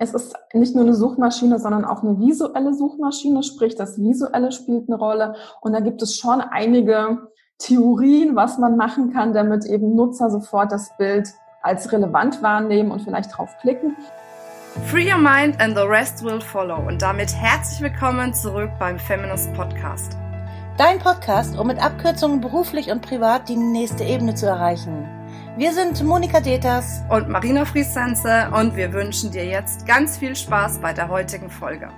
Es ist nicht nur eine Suchmaschine, sondern auch eine visuelle Suchmaschine, sprich das Visuelle spielt eine Rolle. Und da gibt es schon einige Theorien, was man machen kann, damit eben Nutzer sofort das Bild als relevant wahrnehmen und vielleicht draufklicken. Free your mind and the rest will follow. Und damit herzlich willkommen zurück beim Feminist Podcast. Dein Podcast, um mit Abkürzungen beruflich und privat die nächste Ebene zu erreichen. Wir sind Monika Deters und Marina Friesense und wir wünschen dir jetzt ganz viel Spaß bei der heutigen Folge.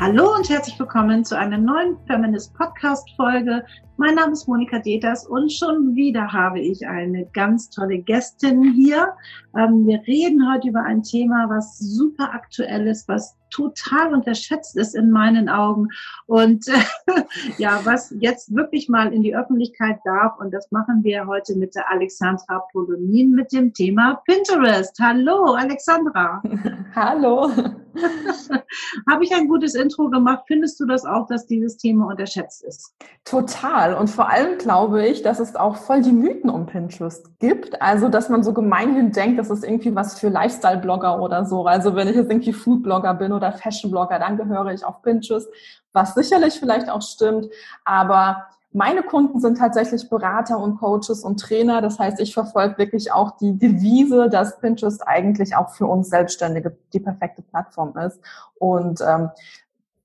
Hallo und herzlich willkommen zu einer neuen Feminist Podcast Folge. Mein Name ist Monika Deters und schon wieder habe ich eine ganz tolle Gästin hier. Ähm, wir reden heute über ein Thema, was super aktuell ist, was total unterschätzt ist in meinen Augen und äh, ja, was jetzt wirklich mal in die Öffentlichkeit darf. Und das machen wir heute mit der Alexandra Polonin mit dem Thema Pinterest. Hallo, Alexandra. Hallo. Habe ich ein gutes Intro gemacht? Findest du das auch, dass dieses Thema unterschätzt ist? Total. Und vor allem glaube ich, dass es auch voll die Mythen um Pinterest gibt. Also, dass man so gemeinhin denkt, das ist irgendwie was für Lifestyle-Blogger oder so. Also, wenn ich jetzt irgendwie Food-Blogger bin oder Fashion-Blogger, dann gehöre ich auf Pinterest, was sicherlich vielleicht auch stimmt. Aber meine Kunden sind tatsächlich Berater und Coaches und Trainer. Das heißt, ich verfolge wirklich auch die Devise, dass Pinterest eigentlich auch für uns Selbstständige die perfekte Plattform ist. Und ähm,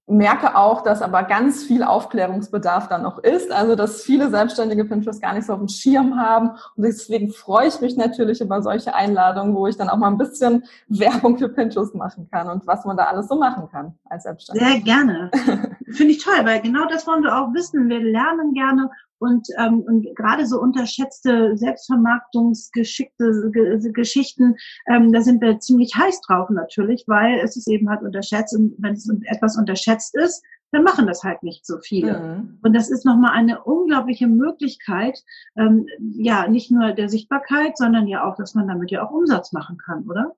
merke auch, dass aber ganz viel Aufklärungsbedarf dann noch ist. Also, dass viele Selbstständige Pinterest gar nicht so auf dem Schirm haben. Und deswegen freue ich mich natürlich über solche Einladungen, wo ich dann auch mal ein bisschen Werbung für Pinterest machen kann und was man da alles so machen kann als Selbstständige. Sehr gerne. Finde ich toll, weil genau das wollen wir auch wissen. Wir lernen gerne und, ähm, und gerade so unterschätzte Selbstvermarktungsgeschickte Geschichten, ähm, da sind wir ziemlich heiß drauf natürlich, weil es ist eben halt unterschätzt und wenn es etwas unterschätzt ist, dann machen das halt nicht so viele. Mhm. Und das ist nochmal eine unglaubliche Möglichkeit, ähm, ja, nicht nur der Sichtbarkeit, sondern ja auch, dass man damit ja auch Umsatz machen kann, oder?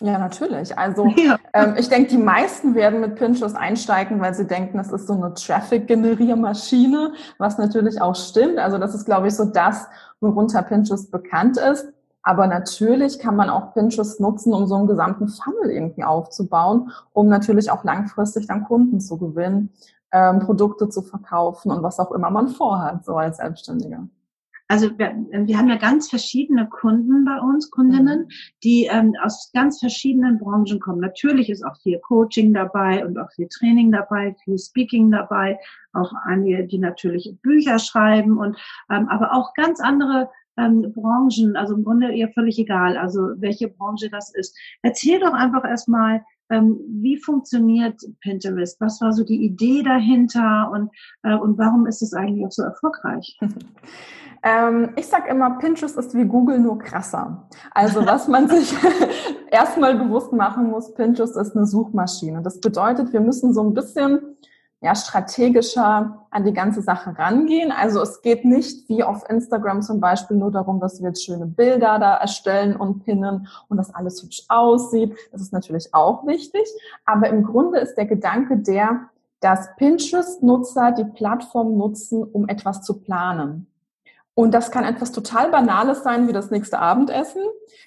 Ja, natürlich. Also ja. Ähm, ich denke, die meisten werden mit Pinterest einsteigen, weil sie denken, es ist so eine Traffic-Generiermaschine, was natürlich auch stimmt. Also das ist, glaube ich, so das, worunter Pinterest bekannt ist. Aber natürlich kann man auch Pinterest nutzen, um so einen gesamten Funnel irgendwie aufzubauen, um natürlich auch langfristig dann Kunden zu gewinnen, ähm, Produkte zu verkaufen und was auch immer man vorhat, so als Selbstständiger. Also wir, wir haben ja ganz verschiedene Kunden bei uns, Kundinnen, mhm. die ähm, aus ganz verschiedenen Branchen kommen. Natürlich ist auch viel Coaching dabei und auch viel Training dabei, viel Speaking dabei, auch einige, die natürlich Bücher schreiben und ähm, aber auch ganz andere ähm, Branchen, also im Grunde eher völlig egal, also welche Branche das ist. Erzähl doch einfach erstmal, ähm, wie funktioniert Pinterest? Was war so die Idee dahinter und, äh, und warum ist es eigentlich auch so erfolgreich? Ähm, ich sage immer, Pinterest ist wie Google nur krasser. Also was man sich erstmal bewusst machen muss, Pinterest ist eine Suchmaschine. Das bedeutet, wir müssen so ein bisschen ja, strategischer an die ganze Sache rangehen. Also es geht nicht wie auf Instagram zum Beispiel nur darum, dass wir jetzt schöne Bilder da erstellen und pinnen und das alles hübsch aussieht. Das ist natürlich auch wichtig. Aber im Grunde ist der Gedanke der, dass Pinterest-Nutzer die Plattform nutzen, um etwas zu planen. Und das kann etwas total Banales sein, wie das nächste Abendessen.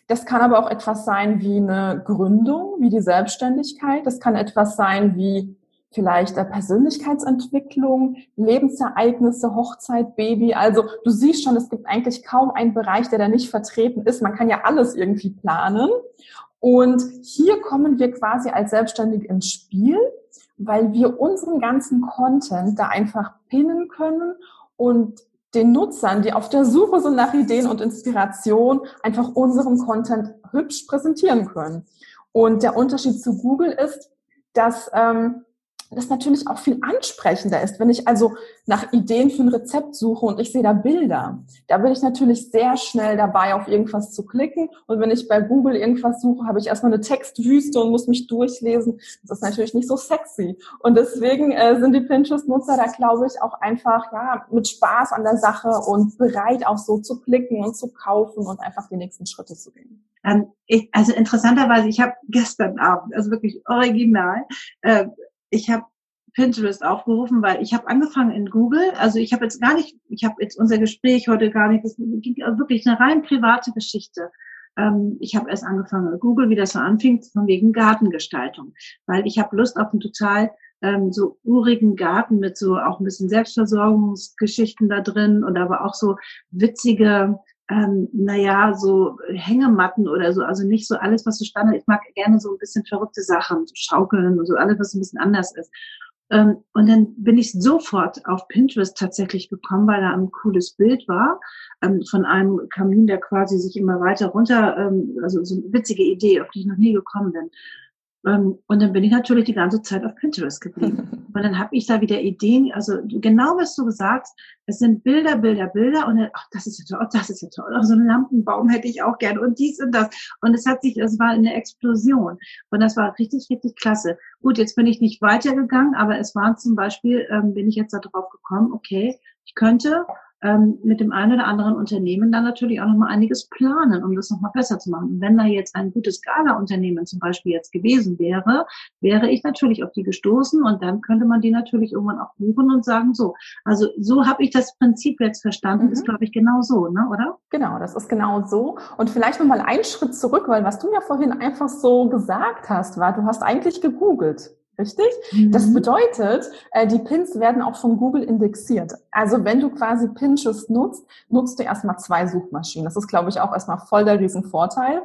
Das kann aber auch etwas sein wie eine Gründung, wie die Selbstständigkeit. Das kann etwas sein wie vielleicht Persönlichkeitsentwicklung, Lebensereignisse, Hochzeit, Baby. Also du siehst schon, es gibt eigentlich kaum einen Bereich, der da nicht vertreten ist. Man kann ja alles irgendwie planen. Und hier kommen wir quasi als Selbstständig ins Spiel, weil wir unseren ganzen Content da einfach pinnen können und den Nutzern, die auf der Suche sind nach Ideen und Inspiration, einfach unseren Content hübsch präsentieren können. Und der Unterschied zu Google ist, dass ähm, das natürlich auch viel ansprechender ist. Wenn ich also nach Ideen für ein Rezept suche und ich sehe da Bilder, da bin ich natürlich sehr schnell dabei, auf irgendwas zu klicken. Und wenn ich bei Google irgendwas suche, habe ich erstmal eine Textwüste und muss mich durchlesen. Das ist natürlich nicht so sexy. Und deswegen äh, sind die Pinterest-Nutzer da, glaube ich, auch einfach ja mit Spaß an der Sache und bereit, auch so zu klicken und zu kaufen und einfach die nächsten Schritte zu gehen. Ähm, also interessanterweise, ich habe gestern Abend, also wirklich original, äh, ich habe Pinterest aufgerufen, weil ich habe angefangen in Google. Also ich habe jetzt gar nicht, ich habe jetzt unser Gespräch heute gar nicht, das ging wirklich eine rein private Geschichte. ähm, ich habe erst angefangen, Google, wie das so anfing, von wegen Gartengestaltung, weil ich habe Lust auf einen total ähm, so urigen Garten mit so auch ein bisschen Selbstversorgungsgeschichten da drin und aber auch so witzige ähm, naja, so Hängematten oder so, also nicht so alles, was so Standard, ich mag gerne so ein bisschen verrückte Sachen, so Schaukeln und so alles, was ein bisschen anders ist. Ähm, und dann bin ich sofort auf Pinterest tatsächlich gekommen, weil da ein cooles Bild war ähm, von einem Kamin, der quasi sich immer weiter runter, ähm, also so eine witzige Idee, auf die ich noch nie gekommen bin. Ähm, und dann bin ich natürlich die ganze Zeit auf Pinterest geblieben. Und dann habe ich da wieder Ideen, also genau was du gesagt es sind Bilder, Bilder, Bilder und dann, ach, das ist ja toll, das ist ja toll, auch so einen Lampenbaum hätte ich auch gern und dies und das. Und es hat sich, es war eine Explosion. Und das war richtig, richtig klasse. Gut, jetzt bin ich nicht weitergegangen, aber es waren zum Beispiel, ähm, bin ich jetzt darauf gekommen, okay, ich könnte ähm, mit dem einen oder anderen Unternehmen dann natürlich auch nochmal einiges planen, um das nochmal besser zu machen. Und wenn da jetzt ein gutes Gala-Unternehmen zum Beispiel jetzt gewesen wäre, wäre ich natürlich auf die gestoßen und dann könnte man die natürlich irgendwann auch buchen und sagen, so, also so habe ich das Prinzip jetzt verstanden, mhm. ist glaube ich genau so, ne, oder? Genau, das ist genau so. Und vielleicht nochmal einen Schritt zurück, weil was du ja vorhin einfach so gesagt hast, war, du hast eigentlich gegoogelt. Richtig? Mhm. Das bedeutet, äh, die Pins werden auch von Google indexiert. Also wenn du quasi Pinterest nutzt, nutzt du erstmal zwei Suchmaschinen. Das ist, glaube ich, auch erstmal voll der Riesenvorteil.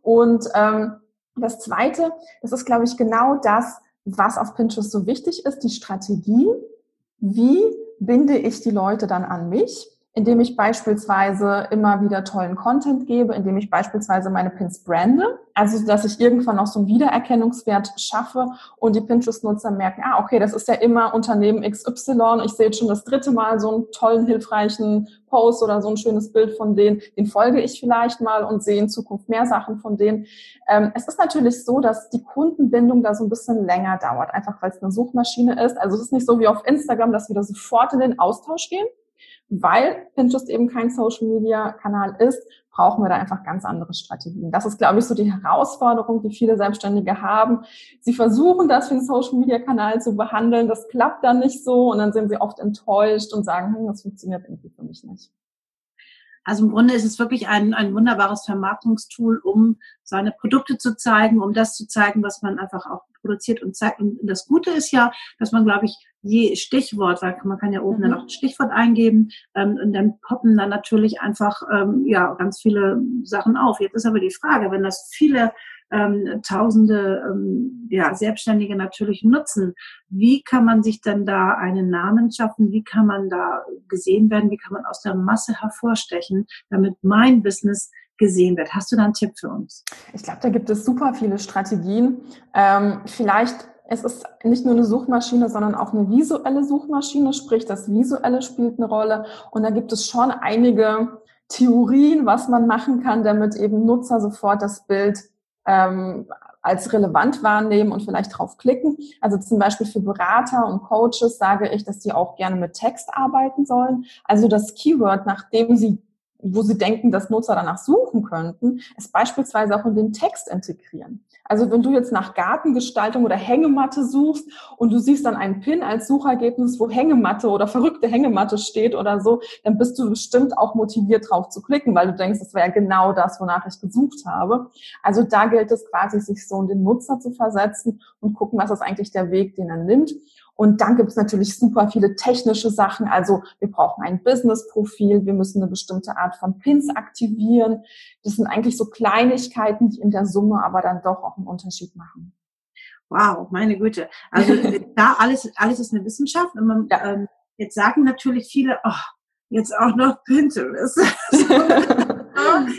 Und ähm, das Zweite, das ist, glaube ich, genau das, was auf Pinterest so wichtig ist, die Strategie. Wie binde ich die Leute dann an mich? Indem ich beispielsweise immer wieder tollen Content gebe, indem ich beispielsweise meine Pins brande, also dass ich irgendwann noch so einen Wiedererkennungswert schaffe und die Pinterest-Nutzer merken, ah, okay, das ist ja immer Unternehmen XY, ich sehe jetzt schon das dritte Mal so einen tollen, hilfreichen Post oder so ein schönes Bild von denen, den folge ich vielleicht mal und sehe in Zukunft mehr Sachen von denen. Ähm, es ist natürlich so, dass die Kundenbindung da so ein bisschen länger dauert, einfach weil es eine Suchmaschine ist. Also es ist nicht so wie auf Instagram, dass wir da sofort in den Austausch gehen, weil Pinterest eben kein Social Media Kanal ist, brauchen wir da einfach ganz andere Strategien. Das ist, glaube ich, so die Herausforderung, die viele Selbstständige haben. Sie versuchen, das für einen Social Media Kanal zu behandeln. Das klappt dann nicht so und dann sind sie oft enttäuscht und sagen, hm, das funktioniert irgendwie für mich nicht. Also im Grunde ist es wirklich ein, ein wunderbares Vermarktungstool, um seine Produkte zu zeigen, um das zu zeigen, was man einfach auch produziert und zeigt. Und das Gute ist ja, dass man, glaube ich, je Stichwort, weil man kann ja oben mhm. dann auch ein Stichwort eingeben ähm, und dann poppen dann natürlich einfach ähm, ja ganz viele Sachen auf. Jetzt ist aber die Frage, wenn das viele ähm, Tausende ähm, ja, Selbstständige natürlich nutzen. Wie kann man sich denn da einen Namen schaffen? Wie kann man da gesehen werden? Wie kann man aus der Masse hervorstechen, damit mein Business gesehen wird? Hast du da einen Tipp für uns? Ich glaube, da gibt es super viele Strategien. Ähm, vielleicht es ist nicht nur eine Suchmaschine, sondern auch eine visuelle Suchmaschine, sprich das Visuelle spielt eine Rolle. Und da gibt es schon einige Theorien, was man machen kann, damit eben Nutzer sofort das Bild ähm, als relevant wahrnehmen und vielleicht draufklicken. Also zum Beispiel für Berater und Coaches sage ich, dass die auch gerne mit Text arbeiten sollen. Also das Keyword, nachdem sie wo sie denken, dass Nutzer danach suchen könnten, ist beispielsweise auch in den Text integrieren. Also wenn du jetzt nach Gartengestaltung oder Hängematte suchst und du siehst dann einen Pin als Suchergebnis, wo Hängematte oder verrückte Hängematte steht oder so, dann bist du bestimmt auch motiviert drauf zu klicken, weil du denkst, das wäre genau das, wonach ich gesucht habe. Also da gilt es quasi, sich so in den Nutzer zu versetzen und gucken, was ist eigentlich der Weg, den er nimmt. Und dann gibt es natürlich super viele technische Sachen. Also wir brauchen ein Business-Profil, wir müssen eine bestimmte Art von Pins aktivieren. Das sind eigentlich so Kleinigkeiten, die in der Summe aber dann doch auch einen Unterschied machen. Wow, meine Güte. Also da alles, alles ist eine Wissenschaft. Und man, ähm, jetzt sagen natürlich viele, oh, jetzt auch noch Pinterest.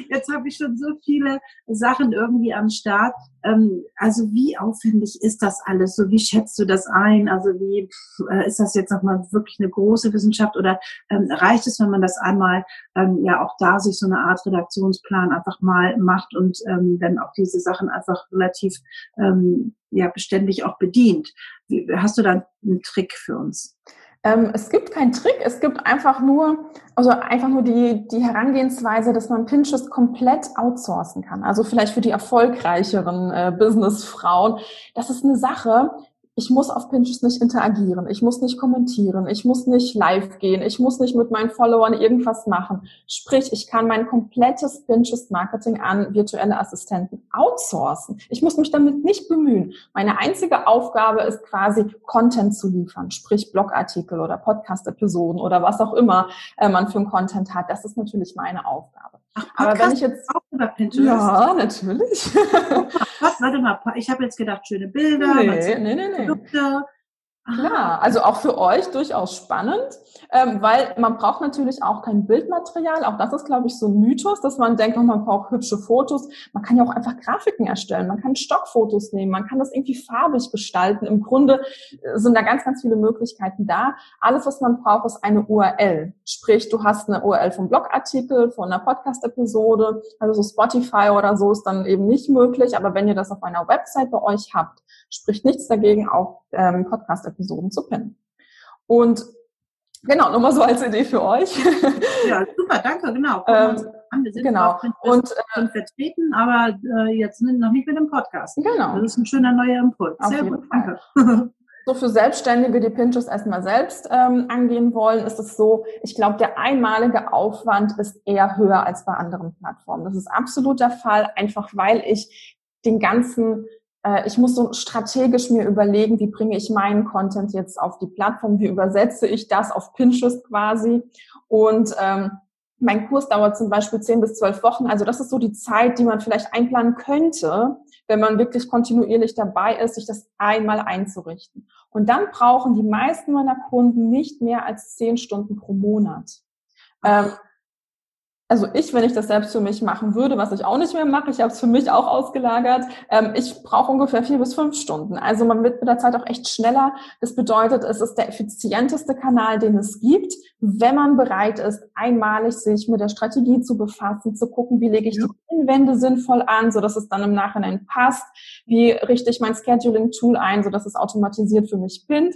jetzt habe ich schon so viele Sachen irgendwie am Start. Ähm, also wie aufwendig ist das alles? So wie schätzt du das ein? Also wie äh, ist das jetzt nochmal wirklich eine große Wissenschaft oder ähm, reicht es, wenn man das einmal ähm, ja auch da sich so eine Art Redaktionsplan einfach mal macht und dann auch diese Sachen einfach relativ ja beständig auch bedient? Hast du da einen Trick für uns? Ähm, es gibt keinen Trick, es gibt einfach nur, also einfach nur die, die Herangehensweise, dass man Pinterest komplett outsourcen kann. Also vielleicht für die erfolgreicheren äh, Businessfrauen. Das ist eine Sache, ich muss auf Pinterest nicht interagieren, ich muss nicht kommentieren, ich muss nicht live gehen, ich muss nicht mit meinen Followern irgendwas machen. Sprich, ich kann mein komplettes Pinterest-Marketing an virtuelle Assistenten outsourcen. Ich muss mich damit nicht bemühen. Meine einzige Aufgabe ist quasi Content zu liefern, sprich Blogartikel oder Podcast-Episoden oder was auch immer äh, man für einen Content hat. Das ist natürlich meine Aufgabe. Ach, Aber wenn ich jetzt. Ja, natürlich. Was? Warte mal, ich habe jetzt gedacht, schöne Bilder, nee, nee, nee. Produkte. Klar, also auch für euch durchaus spannend, ähm, weil man braucht natürlich auch kein Bildmaterial. Auch das ist, glaube ich, so ein Mythos, dass man denkt, oh, man braucht hübsche Fotos. Man kann ja auch einfach Grafiken erstellen. Man kann Stockfotos nehmen. Man kann das irgendwie farbig gestalten. Im Grunde äh, sind da ganz, ganz viele Möglichkeiten da. Alles, was man braucht, ist eine URL. Sprich, du hast eine URL vom Blogartikel, von einer Podcast-Episode. Also so Spotify oder so ist dann eben nicht möglich. Aber wenn ihr das auf einer Website bei euch habt, spricht nichts dagegen, auch ähm, Podcast-Episoden zu pinnen. Und genau, nur mal so als Idee für euch. Ja, super, danke, genau. Ähm, wir sind genau. und äh, vertreten, aber äh, jetzt noch nicht mit dem Podcast. Genau. Das ist ein schöner neuer Impuls. Sehr gut, Fall. danke. So für Selbstständige, die Pinterest erstmal selbst ähm, angehen wollen, ist es so, ich glaube, der einmalige Aufwand ist eher höher als bei anderen Plattformen. Das ist absolut der Fall, einfach weil ich den ganzen ich muss so strategisch mir überlegen, wie bringe ich meinen Content jetzt auf die Plattform, wie übersetze ich das auf Pinterest quasi. Und ähm, mein Kurs dauert zum Beispiel zehn bis zwölf Wochen. Also das ist so die Zeit, die man vielleicht einplanen könnte, wenn man wirklich kontinuierlich dabei ist, sich das einmal einzurichten. Und dann brauchen die meisten meiner Kunden nicht mehr als zehn Stunden pro Monat. Ähm, also ich, wenn ich das selbst für mich machen würde, was ich auch nicht mehr mache, ich habe es für mich auch ausgelagert, ähm, ich brauche ungefähr vier bis fünf Stunden. Also man wird mit der Zeit auch echt schneller. Das bedeutet, es ist der effizienteste Kanal, den es gibt, wenn man bereit ist, einmalig sich mit der Strategie zu befassen, zu gucken, wie lege ich ja. die Inwände sinnvoll an, so dass es dann im Nachhinein passt, wie richte ich mein Scheduling-Tool ein, so dass es automatisiert für mich pinnt.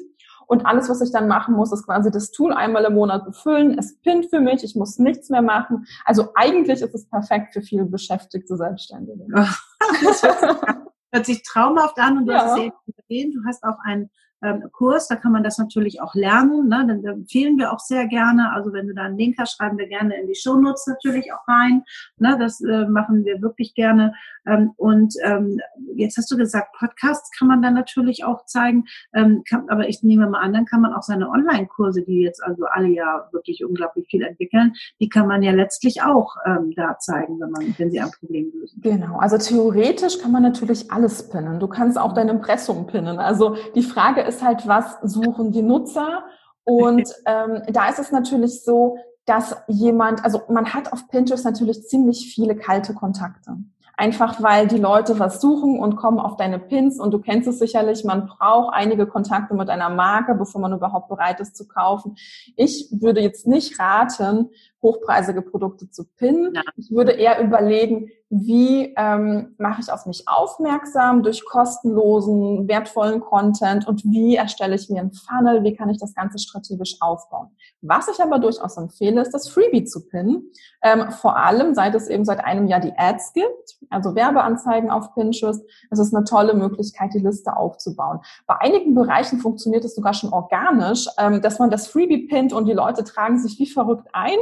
Und alles, was ich dann machen muss, ist quasi das Tool einmal im Monat befüllen. Es pinnt für mich, ich muss nichts mehr machen. Also eigentlich ist es perfekt für viele beschäftigte Selbstständige. das hört sich traumhaft an und du ja. hast es eben du hast auch ein ähm, Kurs, da kann man das natürlich auch lernen. Ne? Dann empfehlen wir auch sehr gerne. Also wenn du da einen Link hast, schreiben wir gerne in die Shownotes natürlich auch rein. Ne? Das äh, machen wir wirklich gerne. Ähm, und ähm, jetzt hast du gesagt, Podcasts kann man dann natürlich auch zeigen. Ähm, kann, aber ich nehme mal an, dann kann man auch seine Online-Kurse, die jetzt also alle ja wirklich unglaublich viel entwickeln, die kann man ja letztlich auch ähm, da zeigen, wenn man, wenn sie ein Problem lösen. Genau. Also theoretisch kann man natürlich alles pinnen. Du kannst auch dein Impressum pinnen. Also die Frage ist, ist halt, was suchen die Nutzer? Und ähm, da ist es natürlich so, dass jemand, also man hat auf Pinterest natürlich ziemlich viele kalte Kontakte. Einfach weil die Leute was suchen und kommen auf deine Pins und du kennst es sicherlich, man braucht einige Kontakte mit einer Marke, bevor man überhaupt bereit ist zu kaufen. Ich würde jetzt nicht raten, hochpreisige Produkte zu pinnen. Ich würde eher überlegen, wie ähm, mache ich auf mich aufmerksam durch kostenlosen, wertvollen Content und wie erstelle ich mir einen Funnel, wie kann ich das Ganze strategisch aufbauen. Was ich aber durchaus empfehle, ist das Freebie zu pinnen, ähm, vor allem seit es eben seit einem Jahr die Ads gibt, also Werbeanzeigen auf Pinterest. Es ist eine tolle Möglichkeit, die Liste aufzubauen. Bei einigen Bereichen funktioniert es sogar schon organisch, ähm, dass man das Freebie pinnt und die Leute tragen sich wie verrückt ein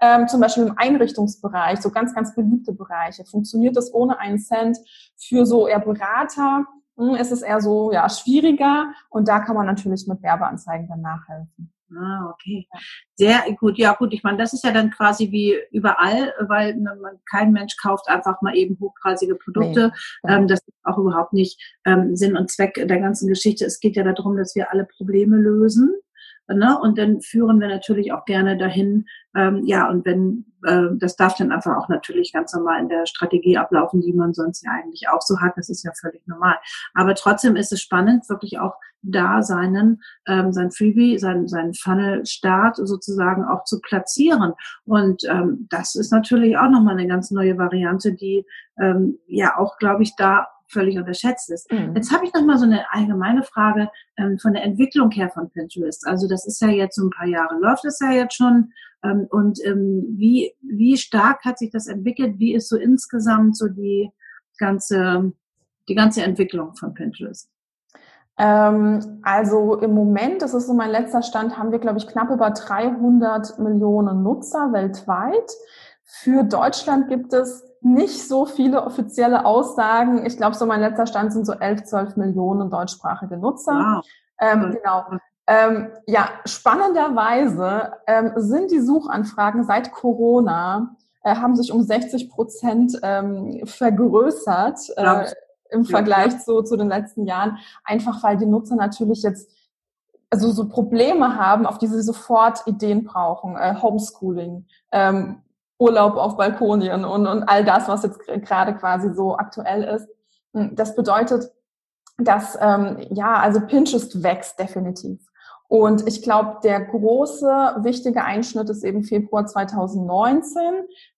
ähm, zum Beispiel im Einrichtungsbereich, so ganz, ganz beliebte Bereiche. Funktioniert das ohne einen Cent? Für so eher Berater hm, ist es eher so ja schwieriger und da kann man natürlich mit Werbeanzeigen dann nachhelfen. Ah, okay. Sehr gut. Ja, gut. Ich meine, das ist ja dann quasi wie überall, weil ne, man, kein Mensch kauft einfach mal eben hochpreisige Produkte. Nee. Ähm, das ist auch überhaupt nicht ähm, Sinn und Zweck der ganzen Geschichte. Es geht ja darum, dass wir alle Probleme lösen. Ne? Und dann führen wir natürlich auch gerne dahin, ähm, ja, und wenn, äh, das darf dann einfach auch natürlich ganz normal in der Strategie ablaufen, die man sonst ja eigentlich auch so hat. Das ist ja völlig normal. Aber trotzdem ist es spannend, wirklich auch da seinen, ähm, sein Freebie, sein, sein Funnel-Start sozusagen auch zu platzieren. Und ähm, das ist natürlich auch nochmal eine ganz neue Variante, die ähm, ja auch, glaube ich, da völlig unterschätzt ist. Mhm. Jetzt habe ich noch mal so eine allgemeine Frage ähm, von der Entwicklung her von Pinterest. Also das ist ja jetzt so ein paar Jahre, läuft es ja jetzt schon. Ähm, und ähm, wie, wie stark hat sich das entwickelt? Wie ist so insgesamt so die ganze, die ganze Entwicklung von Pinterest? Ähm, also im Moment, das ist so mein letzter Stand, haben wir, glaube ich, knapp über 300 Millionen Nutzer weltweit. Für Deutschland gibt es nicht so viele offizielle Aussagen. Ich glaube, so mein letzter Stand sind so 11, 12 Millionen deutschsprachige Nutzer. Wow. Ähm, genau. Ähm, ja, spannenderweise ähm, sind die Suchanfragen seit Corona äh, haben sich um 60 Prozent ähm, vergrößert äh, im Vergleich zu, zu den letzten Jahren, einfach weil die Nutzer natürlich jetzt also so Probleme haben, auf die sie sofort Ideen brauchen, äh, Homeschooling, ähm, Urlaub auf Balkonien und, und all das, was jetzt gerade quasi so aktuell ist. Hm, das bedeutet, dass ähm, ja, also Pinterest wächst definitiv. Und ich glaube, der große, wichtige Einschnitt ist eben Februar 2019.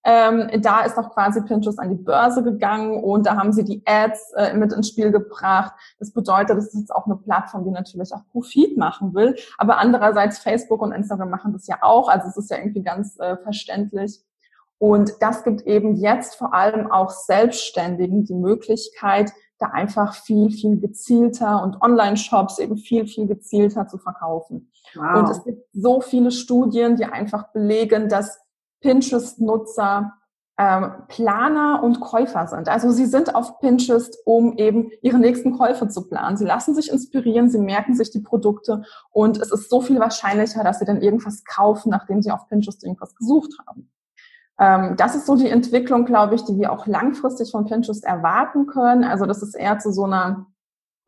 Ähm, da ist auch quasi Pinterest an die Börse gegangen und da haben sie die Ads äh, mit ins Spiel gebracht. Das bedeutet, es ist jetzt auch eine Plattform, die natürlich auch Profit machen will. Aber andererseits Facebook und Instagram machen das ja auch. Also es ist ja irgendwie ganz äh, verständlich. Und das gibt eben jetzt vor allem auch Selbstständigen die Möglichkeit, da einfach viel, viel gezielter und Online-Shops eben viel, viel gezielter zu verkaufen. Wow. Und es gibt so viele Studien, die einfach belegen, dass Pinterest-Nutzer ähm, Planer und Käufer sind. Also sie sind auf Pinterest, um eben ihre nächsten Käufe zu planen. Sie lassen sich inspirieren, sie merken sich die Produkte und es ist so viel wahrscheinlicher, dass sie dann irgendwas kaufen, nachdem sie auf Pinterest irgendwas gesucht haben. Ähm, das ist so die Entwicklung, glaube ich, die wir auch langfristig von Pinterest erwarten können. Also dass es eher zu so einer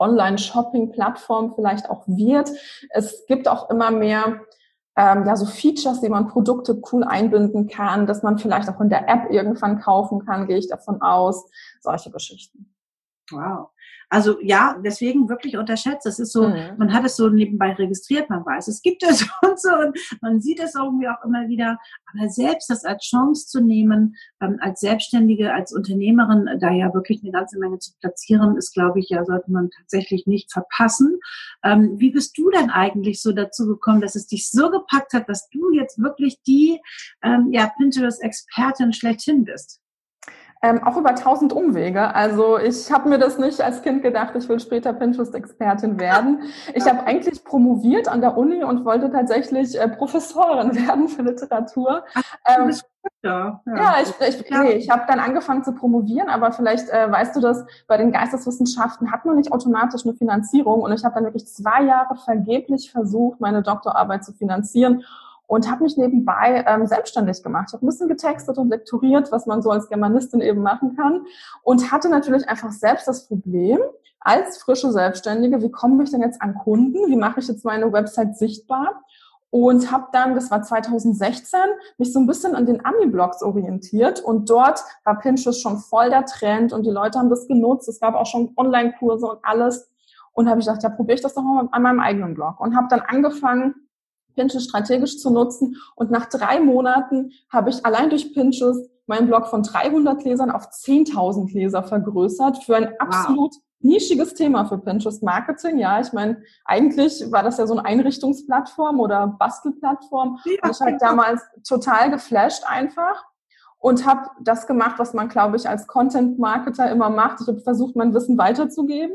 Online-Shopping-Plattform vielleicht auch wird. Es gibt auch immer mehr ähm, ja so Features, die man Produkte cool einbinden kann, dass man vielleicht auch in der App irgendwann kaufen kann, gehe ich davon aus. Solche Geschichten. Wow. Also ja, deswegen wirklich unterschätzt. Es ist so, mhm. man hat es so nebenbei registriert, man weiß, es gibt es und so und man sieht es irgendwie auch immer wieder. Aber selbst das als Chance zu nehmen, ähm, als Selbstständige, als Unternehmerin, da ja wirklich eine ganze Menge zu platzieren, ist, glaube ich, ja, sollte man tatsächlich nicht verpassen. Ähm, wie bist du denn eigentlich so dazu gekommen, dass es dich so gepackt hat, dass du jetzt wirklich die ähm, ja, Pinterest-Expertin schlechthin bist? Ähm, auch über tausend Umwege. Also ich habe mir das nicht als Kind gedacht, ich will später Pinterest-Expertin werden. Ich habe eigentlich promoviert an der Uni und wollte tatsächlich äh, Professorin werden für Literatur. Ähm, ja, ja. ja, ich, ich, nee, ich habe dann angefangen zu promovieren, aber vielleicht äh, weißt du das, bei den Geisteswissenschaften hat man nicht automatisch eine Finanzierung und ich habe dann wirklich zwei Jahre vergeblich versucht, meine Doktorarbeit zu finanzieren und habe mich nebenbei ähm, selbstständig gemacht. Ich habe ein bisschen getextet und lektoriert, was man so als Germanistin eben machen kann und hatte natürlich einfach selbst das Problem, als frische Selbstständige, wie komme ich denn jetzt an Kunden? Wie mache ich jetzt meine Website sichtbar? Und habe dann, das war 2016, mich so ein bisschen an den Ami-Blogs orientiert und dort war Pinterest schon voll der Trend und die Leute haben das genutzt. Es gab auch schon Online-Kurse und alles. Und habe ich gedacht, ja, probiere ich das doch mal an meinem eigenen Blog. Und habe dann angefangen, Pinterest strategisch zu nutzen. Und nach drei Monaten habe ich allein durch Pinterest meinen Blog von 300 Lesern auf 10.000 Leser vergrößert für ein absolut wow. nischiges Thema für Pinterest Marketing. Ja, ich meine, eigentlich war das ja so eine Einrichtungsplattform oder Bastelplattform. Ja, und ich habe damals total geflasht einfach und habe das gemacht, was man, glaube ich, als Content-Marketer immer macht. Ich habe versucht, mein Wissen weiterzugeben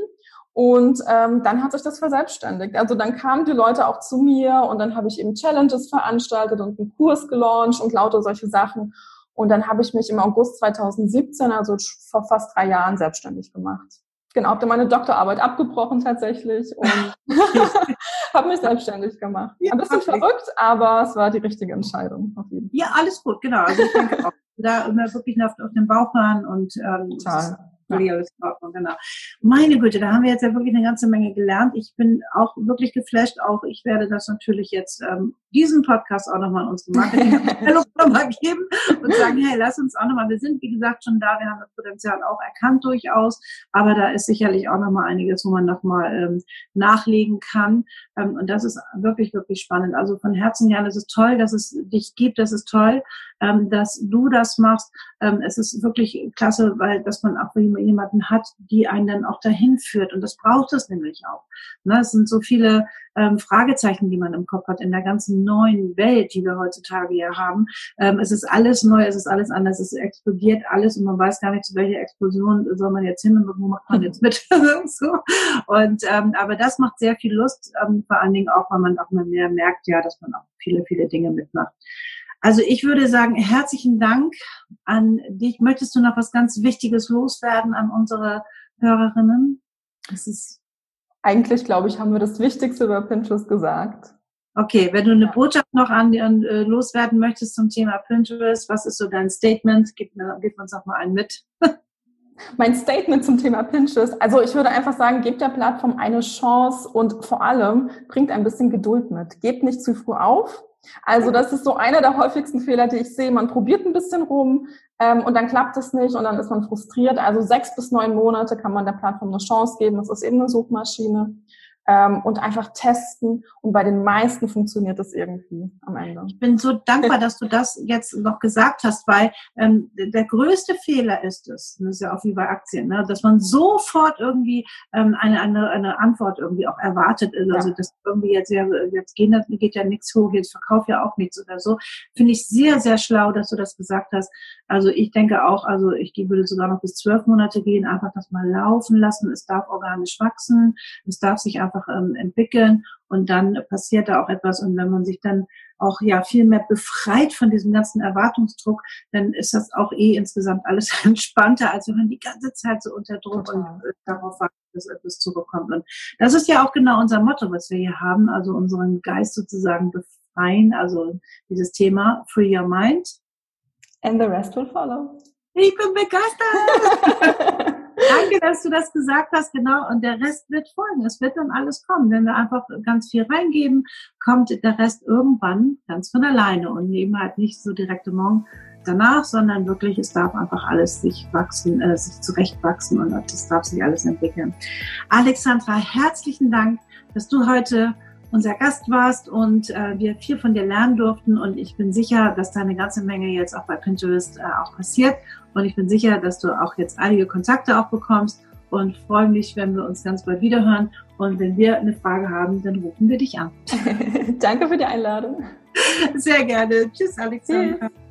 und ähm, dann hat sich das verselbstständigt. Also dann kamen die Leute auch zu mir und dann habe ich eben Challenges veranstaltet und einen Kurs gelauncht und lauter solche Sachen. Und dann habe ich mich im August 2017, also vor fast drei Jahren, selbstständig gemacht. Genau, habe dann meine Doktorarbeit abgebrochen tatsächlich und habe mich selbstständig gemacht. Ein bisschen verrückt, aber es war die richtige Entscheidung auf jeden Fall. Ja, alles gut, genau. Also ich denke auch, da immer wirklich auf, auf den Bauch hören und ähm, Total. In Ordnung, genau. Meine Güte, da haben wir jetzt ja wirklich eine ganze Menge gelernt. Ich bin auch wirklich geflasht. Auch ich werde das natürlich jetzt ähm, diesen Podcast auch nochmal unsere Marketingabteilung geben und sagen, hey, lass uns auch nochmal, wir sind wie gesagt schon da, wir haben das Potenzial auch erkannt durchaus, aber da ist sicherlich auch nochmal einiges, wo man nochmal ähm, nachlegen kann. Ähm, und das ist wirklich, wirklich spannend. Also von Herzen, Jan, es ist toll, dass es dich gibt, das ist toll. ähm, dass du das machst. Ähm, es ist wirklich klasse, weil dass man auch jemanden hat, die einen dann auch dahin führt. Und das braucht es nämlich auch. Ne, es sind so viele ähm, Fragezeichen, die man im Kopf hat in der ganzen neuen Welt, die wir heutzutage hier haben. Ähm, es ist alles neu, es ist alles anders, es explodiert alles und man weiß gar nicht, zu welcher Explosion soll man jetzt hin und wo macht man jetzt mit. so. Und ähm, aber das macht sehr viel Lust, ähm, vor allen Dingen auch, weil man auch mal mehr merkt, ja, dass man auch viele, viele Dinge mitmacht. Also ich würde sagen, herzlichen Dank an dich. Möchtest du noch was ganz Wichtiges loswerden an unsere Hörerinnen? Das ist eigentlich, glaube ich, haben wir das Wichtigste über Pinterest gesagt. Okay, wenn du eine Botschaft noch an, an äh, loswerden möchtest zum Thema Pinterest, was ist so dein Statement? Gib, mir, gib uns noch mal einen mit. mein Statement zum Thema Pinterest. Also ich würde einfach sagen, gebt der Plattform eine Chance und vor allem bringt ein bisschen Geduld mit. Gebt nicht zu früh auf. Also das ist so einer der häufigsten Fehler, die ich sehe. Man probiert ein bisschen rum ähm, und dann klappt es nicht und dann ist man frustriert. Also sechs bis neun Monate kann man der Plattform eine Chance geben. Das ist eben eine Suchmaschine ähm, und einfach testen. Und bei den meisten funktioniert das irgendwie am Ende. Ich bin so dankbar, dass du das jetzt noch gesagt hast, weil ähm, der größte Fehler ist es, das ist ja auch wie bei Aktien, ne, dass man sofort irgendwie ähm, eine, eine, eine Antwort irgendwie auch erwartet. Also ja. dass irgendwie jetzt ja, jetzt geht, geht ja nichts hoch, jetzt verkauf ja auch nichts oder so. Finde ich sehr, sehr schlau, dass du das gesagt hast. Also ich denke auch, also ich würde sogar noch bis zwölf Monate gehen, einfach das mal laufen lassen. Es darf organisch wachsen, es darf sich einfach ähm, entwickeln und dann passiert da auch etwas. Und wenn man sich dann auch ja viel mehr befreit von diesem ganzen Erwartungsdruck, dann ist das auch eh insgesamt alles entspannter, als wenn man die ganze Zeit so unter Druck Total. und äh, darauf wartet, dass etwas zurückkommt. Und das ist ja auch genau unser Motto, was wir hier haben, also unseren Geist sozusagen befreien, also dieses Thema Free Your Mind And the rest will follow. Ich bin begeistert. Danke, dass du das gesagt hast, genau. Und der Rest wird folgen. Es wird dann alles kommen. Wenn wir einfach ganz viel reingeben, kommt der Rest irgendwann ganz von alleine und eben halt nicht so direkt morgen danach, sondern wirklich, es darf einfach alles sich wachsen, äh, sich zurechtwachsen und es darf sich alles entwickeln. Alexandra, herzlichen Dank, dass du heute unser Gast warst und äh, wir viel von dir lernen durften. Und ich bin sicher, dass da eine ganze Menge jetzt auch bei Pinterest äh, auch passiert. Und ich bin sicher, dass du auch jetzt einige Kontakte auch bekommst und freue mich, wenn wir uns ganz bald wiederhören. Und wenn wir eine Frage haben, dann rufen wir dich an. Danke für die Einladung. Sehr gerne. Tschüss, Alexander. Tschüss.